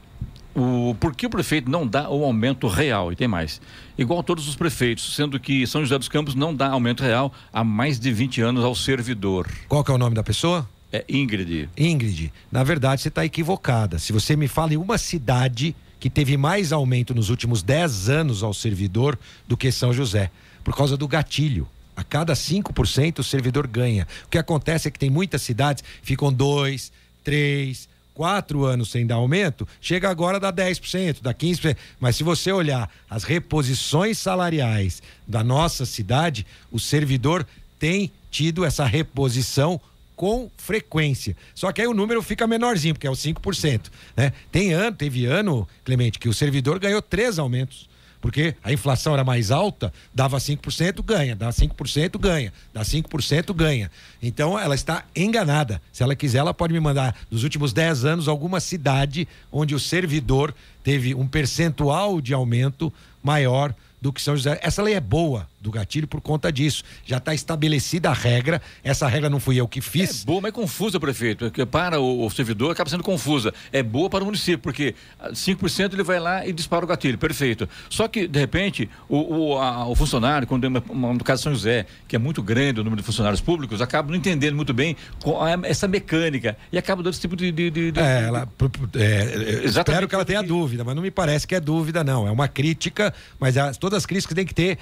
o, por que o prefeito não dá o aumento real? E tem mais. Igual todos os prefeitos, sendo que São José dos Campos não dá aumento real há mais de 20 anos ao servidor. Qual que é o nome da pessoa? É Ingrid. Ingrid, na verdade você está equivocada. Se você me fala em uma cidade que teve mais aumento nos últimos 10 anos ao servidor do que São José, por causa do gatilho. A cada 5% o servidor ganha. O que acontece é que tem muitas cidades ficam dois, três, quatro anos sem dar aumento, chega agora a dar 10%, dá 15%. Mas se você olhar as reposições salariais da nossa cidade, o servidor tem tido essa reposição com frequência. Só que aí o número fica menorzinho, porque é os 5%. Né? Tem ano, teve ano, Clemente, que o servidor ganhou três aumentos. Porque a inflação era mais alta, dava 5%, ganha, dá 5%, ganha, dá 5%, ganha. Então ela está enganada. Se ela quiser, ela pode me mandar dos últimos 10 anos alguma cidade onde o servidor teve um percentual de aumento maior do que São José. Essa lei é boa do gatilho por conta disso. Já está estabelecida a regra. Essa regra não fui eu que É fiz. boa, mas é confusa, prefeito. Porque para o, o servidor acaba sendo confusa. É boa para o município, porque ah, 5% ele vai lá e dispara o gatilho, perfeito. Só que, de repente, o, o, a- o funcionário, quando é uma- uma- no caso de São José, que é muito grande o número de funcionários públicos, acaba não entendendo muito bem é essa mecânica e acaba dando esse tipo de. de, de- de- É, ela, é, Exatamente espero que ela tenha dúvida, mas não me parece que é dúvida, não. É uma crítica, mas as- todas as críticas têm que ter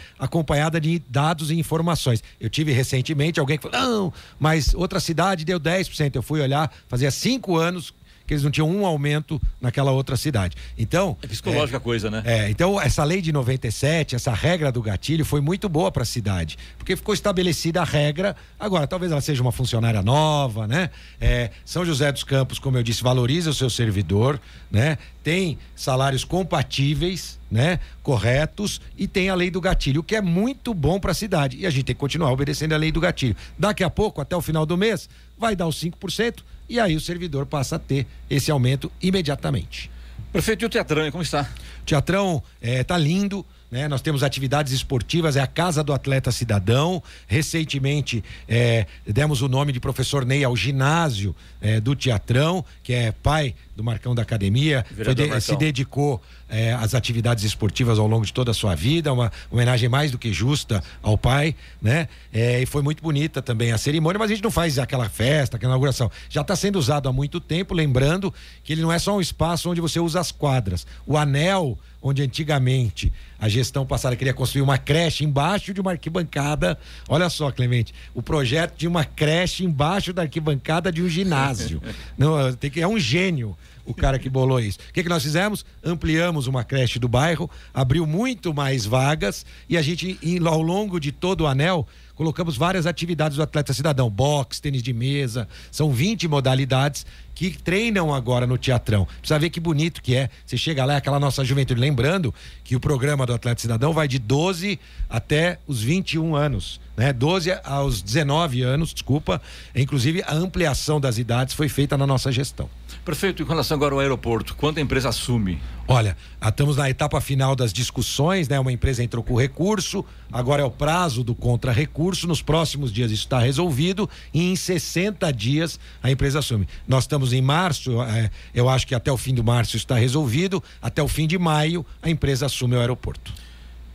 acompanhada de dados e informações. Eu tive recentemente alguém que falou: não, mas outra cidade deu 10%. Eu fui olhar, fazia cinco anos que eles não tinham um aumento naquela outra cidade. Então. É psicológica a coisa, né? É, então essa lei de 97, essa regra do gatilho foi muito boa para a cidade, porque ficou estabelecida a regra. Agora, talvez ela seja uma funcionária nova, né? É, São José dos Campos, como eu disse, valoriza o seu servidor, né? Tem salários compatíveis, né? Corretos e tem a lei do gatilho, que é muito bom para a cidade. E a gente tem que continuar obedecendo a lei do gatilho. Daqui a pouco, até o final do mês, vai dar os 5% e aí o servidor passa a ter esse aumento imediatamente. Prefeito, e o Teatrão, como está? O Teatrão é, tá lindo. Né? Nós temos atividades esportivas, é a Casa do Atleta Cidadão. Recentemente é, demos o nome de professor Ney ao ginásio é, do Teatrão, que é pai do Marcão da Academia, de- se dedicou eh, as atividades esportivas ao longo de toda a sua vida, uma homenagem mais do que justa ao pai, né? Eh, e foi muito bonita também a cerimônia, mas a gente não faz aquela festa, aquela inauguração. Já está sendo usado há muito tempo, lembrando que ele não é só um espaço onde você usa as quadras. O anel onde antigamente a gestão passada queria construir uma creche embaixo de uma arquibancada. Olha só, Clemente, o projeto de uma creche embaixo da arquibancada de um ginásio. Não, tem que, é um gênio o cara que bolou isso. O que, que nós fizemos? Ampliamos uma creche do bairro, abriu muito mais vagas e a gente, ao longo de todo o anel, colocamos várias atividades do atleta cidadão, boxe, tênis de mesa, são 20 modalidades que treinam agora no teatrão. Precisa ver que bonito que é. Você chega lá, é aquela nossa juventude. Lembrando que o programa do Atleta Cidadão vai de 12 até os 21 anos, né? 12 aos 19 anos, desculpa. Inclusive, a ampliação das idades foi feita na nossa gestão. Prefeito, em relação agora ao aeroporto, quanto a empresa assume? Olha, estamos na etapa final das discussões, né? Uma empresa entrou com recurso, agora é o prazo do contra-recurso. Nos próximos dias isso está resolvido e em 60 dias a empresa assume. Nós estamos em março, é, eu acho que até o fim do março está resolvido, até o fim de maio a empresa assume o aeroporto.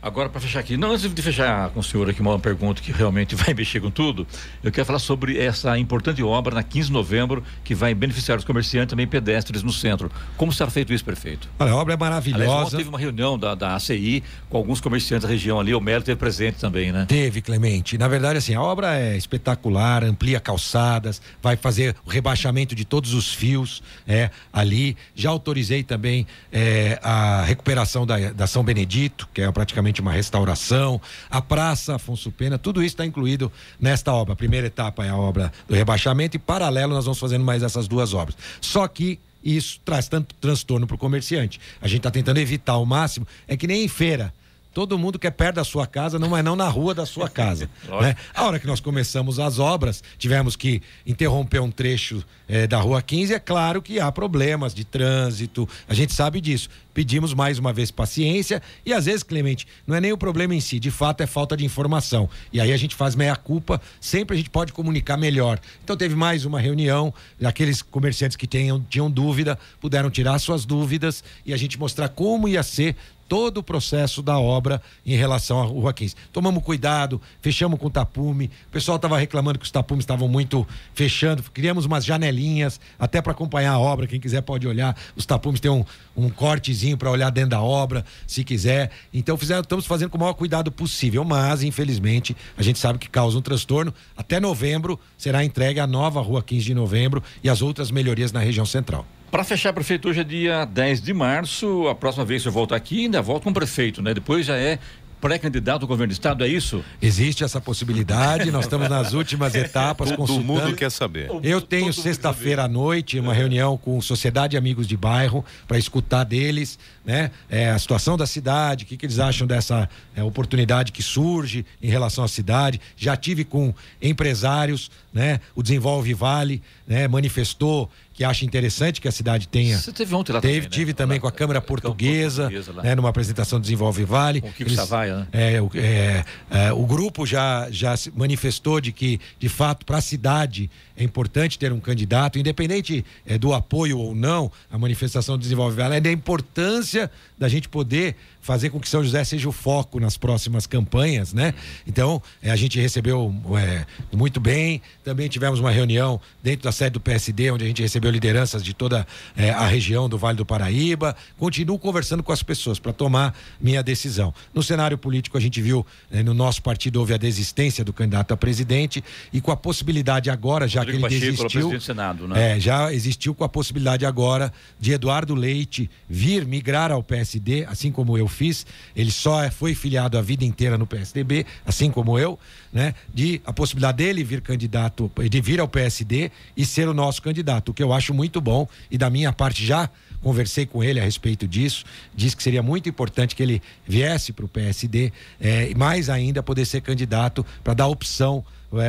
Agora, para fechar aqui, não antes de fechar com o senhor aqui uma pergunta que realmente vai mexer com tudo, eu quero falar sobre essa importante obra na 15 de novembro que vai beneficiar os comerciantes também pedestres no centro. Como será feito isso, prefeito? Olha, a obra é maravilhosa. Aliás, teve uma reunião da, da ACI com alguns comerciantes da região ali, o Melo teve presente também, né? Teve, Clemente. Na verdade, assim, a obra é espetacular, amplia calçadas, vai fazer o rebaixamento de todos os fios é, ali. Já autorizei também é, a recuperação da, da São Benedito, que é praticamente uma restauração, a Praça Afonso Pena, tudo isso está incluído nesta obra. A primeira etapa é a obra do rebaixamento e paralelo nós vamos fazendo mais essas duas obras. Só que isso traz tanto transtorno para o comerciante. A gente está tentando evitar ao máximo, é que nem em feira. Todo mundo quer perto da sua casa, não é não na rua da sua casa. né? A hora que nós começamos as obras, tivemos que interromper um trecho eh, da Rua 15, é claro que há problemas de trânsito, a gente sabe disso. Pedimos mais uma vez paciência e às vezes, Clemente, não é nem o problema em si, de fato é falta de informação. E aí a gente faz meia culpa, sempre a gente pode comunicar melhor. Então teve mais uma reunião, aqueles comerciantes que tenham, tinham dúvida, puderam tirar suas dúvidas e a gente mostrar como ia ser todo o processo da obra em relação à Rua 15. Tomamos cuidado, fechamos com tapume. O pessoal estava reclamando que os tapumes estavam muito fechando. Criamos umas janelinhas até para acompanhar a obra. Quem quiser pode olhar. Os tapumes têm um, um cortezinho para olhar dentro da obra, se quiser. Então fizeram, estamos fazendo com o maior cuidado possível, mas infelizmente a gente sabe que causa um transtorno. Até novembro será entregue a nova Rua 15 de novembro e as outras melhorias na região central. Para fechar, prefeito, hoje é dia 10 de março. A próxima vez que eu volto aqui, ainda volto com o prefeito, né? Depois já é pré-candidato ao governo do estado, é isso? Existe essa possibilidade, nós estamos nas últimas etapas Todo consultando. mundo quer saber. Eu tenho sexta-feira à noite uma reunião com Sociedade Amigos de Bairro para escutar deles, né, é, a situação da cidade, o que, que eles acham dessa é, oportunidade que surge em relação à cidade. Já tive com empresários, né, o Desenvolve Vale, né, manifestou que acha interessante que a cidade tenha. Você teve ontem lá teve, também, né? Tive também Lá, com a Câmara Portuguesa, Portuguesa né, numa apresentação do Desenvolve Vale. Com o Kiko Savaia, né? É, o- é, é, o grupo já, já se manifestou de que, de fato, para a cidade é importante ter um candidato, independente é, do apoio ou não, a manifestação do Desenvolve Vale, é da importância da gente poder fazer com que São José seja o foco nas próximas campanhas, né? Então, é, a gente recebeu é, muito bem, também tivemos uma reunião dentro da sede do PSD, onde a gente recebeu lideranças de toda é, a região do Vale do Paraíba. Continuo conversando com as pessoas para tomar minha decisão. No cenário político, a gente viu, eh, no nosso partido houve a desistência do candidato a presidente e com a possibilidade agora, já Rodrigo que ele Pacheco, desistiu. do Senado, né? É, já existiu com a possibilidade agora de Eduardo Leite vir migrar ao PSD, assim como eu fiz. Ele só é- foi filiado a vida inteira no PSDB, assim como eu, né? De a possibilidade dele vir candidato, de vir ao PSD e ser o nosso candidato, o que eu acho muito bom e da minha parte já conversei com ele a respeito disso, disse que seria muito importante que ele viesse para o PSD eh, e mais ainda poder ser candidato para dar opção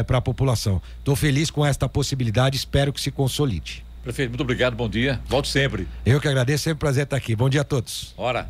para a população. Estou feliz com esta possibilidade, espero que se consolide. Prefeito, muito obrigado, bom dia. Volte sempre. Eu que agradeço, sempre um prazer estar aqui. Bom dia a todos. Ora.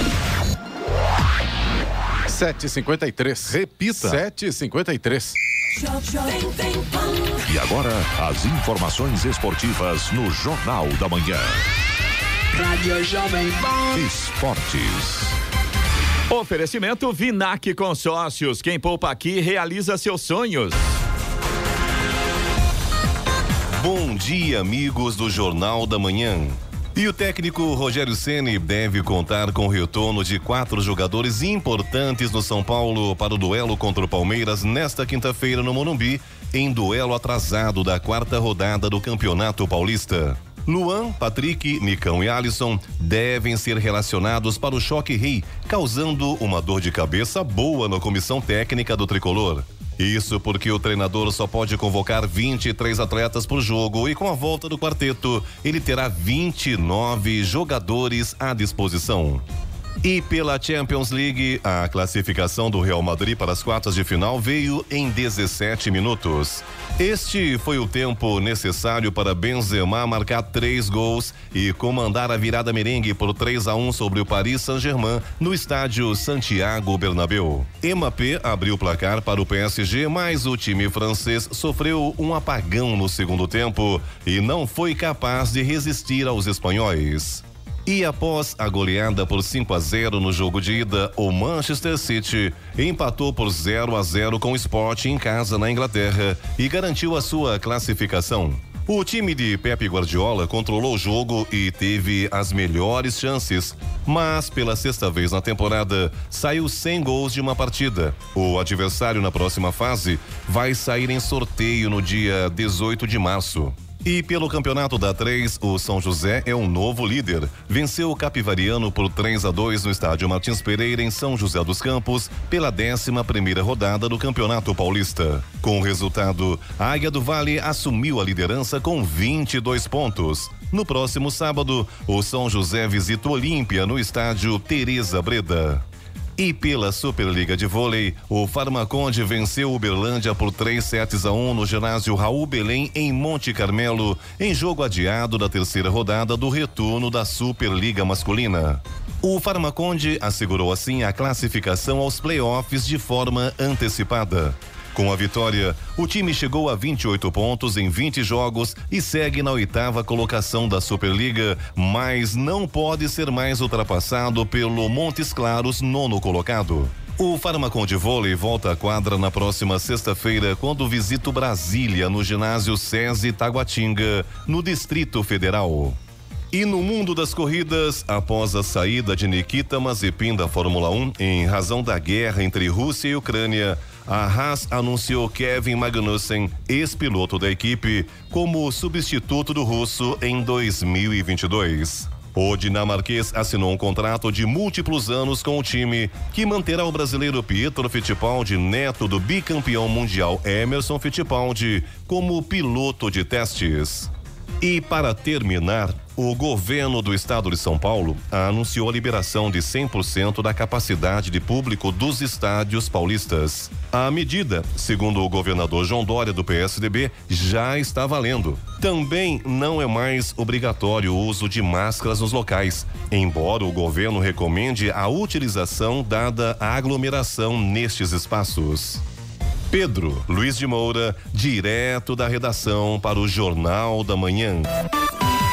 7h53. Repita. 7h53. E agora, as informações esportivas no Jornal da Manhã. Rádio Jovem Pan. Esportes. Oferecimento Vinac Consórcios. Quem poupa aqui realiza seus sonhos. Bom dia, amigos do Jornal da Manhã. E o técnico Rogério Ceni deve contar com o retorno de quatro jogadores importantes no São Paulo para o duelo contra o Palmeiras nesta quinta-feira no Morumbi, em duelo atrasado da quarta rodada do Campeonato Paulista. Luan, Patrick, Nicão e Alisson devem ser relacionados para o choque rei, causando uma dor de cabeça boa na comissão técnica do tricolor. Isso porque o treinador só pode convocar 23 atletas por jogo e com a volta do quarteto, ele terá 29 jogadores à disposição. E pela Champions League, a classificação do Real Madrid para as quartas de final veio em 17 minutos. Este foi o tempo necessário para Benzema marcar três gols e comandar a virada merengue por 3 a 1 sobre o Paris Saint-Germain no estádio Santiago Bernabéu. Mbappé abriu o placar para o PSG, mas o time francês sofreu um apagão no segundo tempo e não foi capaz de resistir aos espanhóis. E após a goleada por 5 a 0 no jogo de ida, o Manchester City empatou por 0 a 0 com o Sport em casa na Inglaterra e garantiu a sua classificação. O time de Pepe Guardiola controlou o jogo e teve as melhores chances, mas pela sexta vez na temporada saiu sem gols de uma partida. O adversário na próxima fase vai sair em sorteio no dia 18 de março. E pelo campeonato da 3, o São José é um novo líder. Venceu o Capivariano por 3 a 2 no estádio Martins Pereira, em São José dos Campos, pela 11 primeira rodada do Campeonato Paulista. Com o resultado, a Águia do Vale assumiu a liderança com 22 pontos. No próximo sábado, o São José visita o Olímpia no estádio Teresa Breda. E pela Superliga de Vôlei, o Farmaconde venceu Uberlândia por 3 sets a 1 no ginásio Raul Belém em Monte Carmelo, em jogo adiado da terceira rodada do retorno da Superliga Masculina. O Farmaconde assegurou assim a classificação aos playoffs de forma antecipada. Com a vitória, o time chegou a 28 pontos em 20 jogos e segue na oitava colocação da Superliga, mas não pode ser mais ultrapassado pelo Montes Claros, nono colocado. O Farmacon de Vôlei volta à quadra na próxima sexta-feira, quando visita Brasília no ginásio SESI Taguatinga, no Distrito Federal. E no mundo das corridas, após a saída de Nikita Mazepin da Fórmula 1 em razão da guerra entre Rússia e Ucrânia, a Haas anunciou Kevin Magnussen, ex-piloto da equipe, como substituto do russo em 2022. O dinamarquês assinou um contrato de múltiplos anos com o time, que manterá o brasileiro Pietro Fittipaldi, neto do bicampeão mundial Emerson Fittipaldi, como piloto de testes. E para terminar, o governo do estado de São Paulo anunciou a liberação de 100% da capacidade de público dos estádios paulistas. A medida, segundo o governador João Dória do PSDB, já está valendo. Também não é mais obrigatório o uso de máscaras nos locais, embora o governo recomende a utilização dada a aglomeração nestes espaços. Pedro Luiz de Moura, direto da redação para o Jornal da Manhã.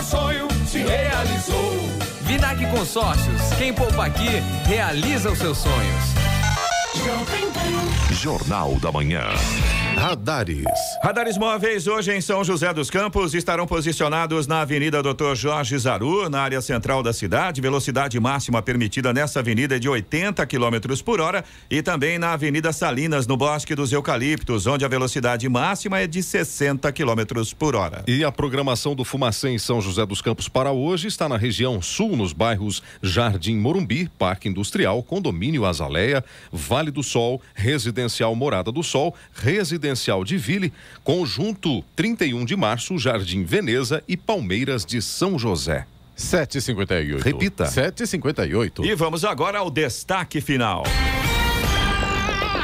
que sonho se realizou. Vinac Consórcios, quem poupa aqui, realiza os seus sonhos. Jornal da Manhã. Radares. Radares móveis hoje em São José dos Campos estarão posicionados na Avenida Doutor Jorge Zaru, na área central da cidade. Velocidade máxima permitida nessa avenida é de 80 km por hora e também na Avenida Salinas, no Bosque dos Eucaliptos, onde a velocidade máxima é de 60 km por hora. E a programação do Fumacê em São José dos Campos para hoje está na região sul, nos bairros Jardim Morumbi, Parque Industrial, Condomínio Azaleia, Vale do Sol, Residencial Morada do Sol, Residencial de Ville, Conjunto 31 de Março, Jardim Veneza e Palmeiras de São José. 758. Repita. 758. E vamos agora ao destaque final.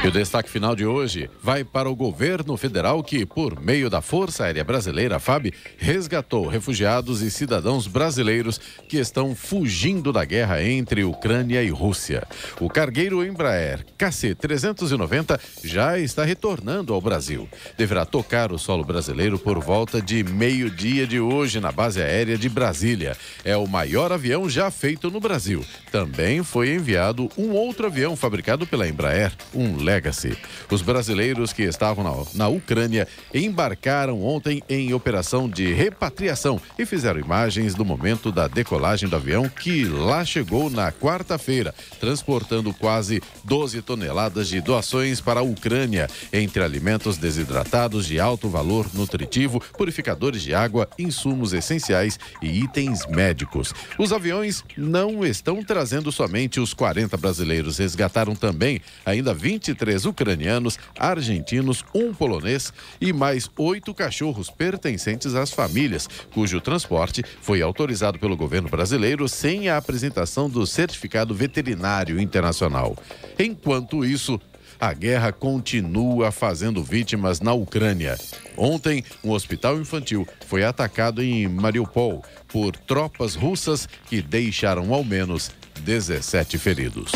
E o destaque final de hoje vai para o governo federal que, por meio da Força Aérea Brasileira, FAB, resgatou refugiados e cidadãos brasileiros que estão fugindo da guerra entre Ucrânia e Rússia. O cargueiro Embraer KC-390 já está retornando ao Brasil. Deverá tocar o solo brasileiro por volta de meio-dia de hoje na base aérea de Brasília. É o maior avião já feito no Brasil. Também foi enviado um outro avião fabricado pela Embraer, um Legacy. Os brasileiros que estavam na, na Ucrânia embarcaram ontem em operação de repatriação e fizeram imagens do momento da decolagem do avião que lá chegou na quarta-feira, transportando quase 12 toneladas de doações para a Ucrânia, entre alimentos desidratados de alto valor nutritivo, purificadores de água, insumos essenciais e itens médicos. Os aviões não estão trazendo somente os 40 brasileiros, resgataram também ainda 23 ucranianos, argentinos, um polonês e mais oito cachorros pertencentes às famílias, cujo transporte foi autorizado pelo governo brasileiro sem a apresentação do certificado veterinário internacional. Enquanto isso, a guerra continua fazendo vítimas na Ucrânia. Ontem, um hospital infantil foi atacado em Mariupol por tropas russas que deixaram ao menos 17 feridos.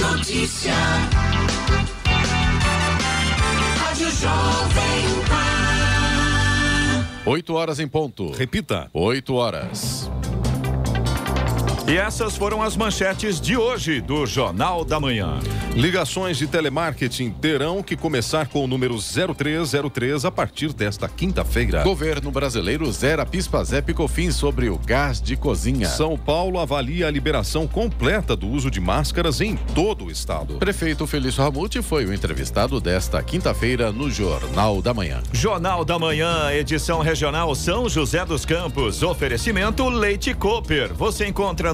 Notícia. Rádio Jovem Pan. 8 horas em ponto. Repita. 8 horas. E essas foram as manchetes de hoje do Jornal da Manhã. Ligações de telemarketing terão que começar com o número 0303 a partir desta quinta-feira. Governo brasileiro zera PIS/PASEP e COFINS sobre o gás de cozinha. São Paulo avalia a liberação completa do uso de máscaras em todo o estado. Prefeito Felício Ramute foi o entrevistado desta quinta-feira no Jornal da Manhã. Jornal da Manhã, edição regional São José dos Campos. Oferecimento Leite Cooper. Você encontra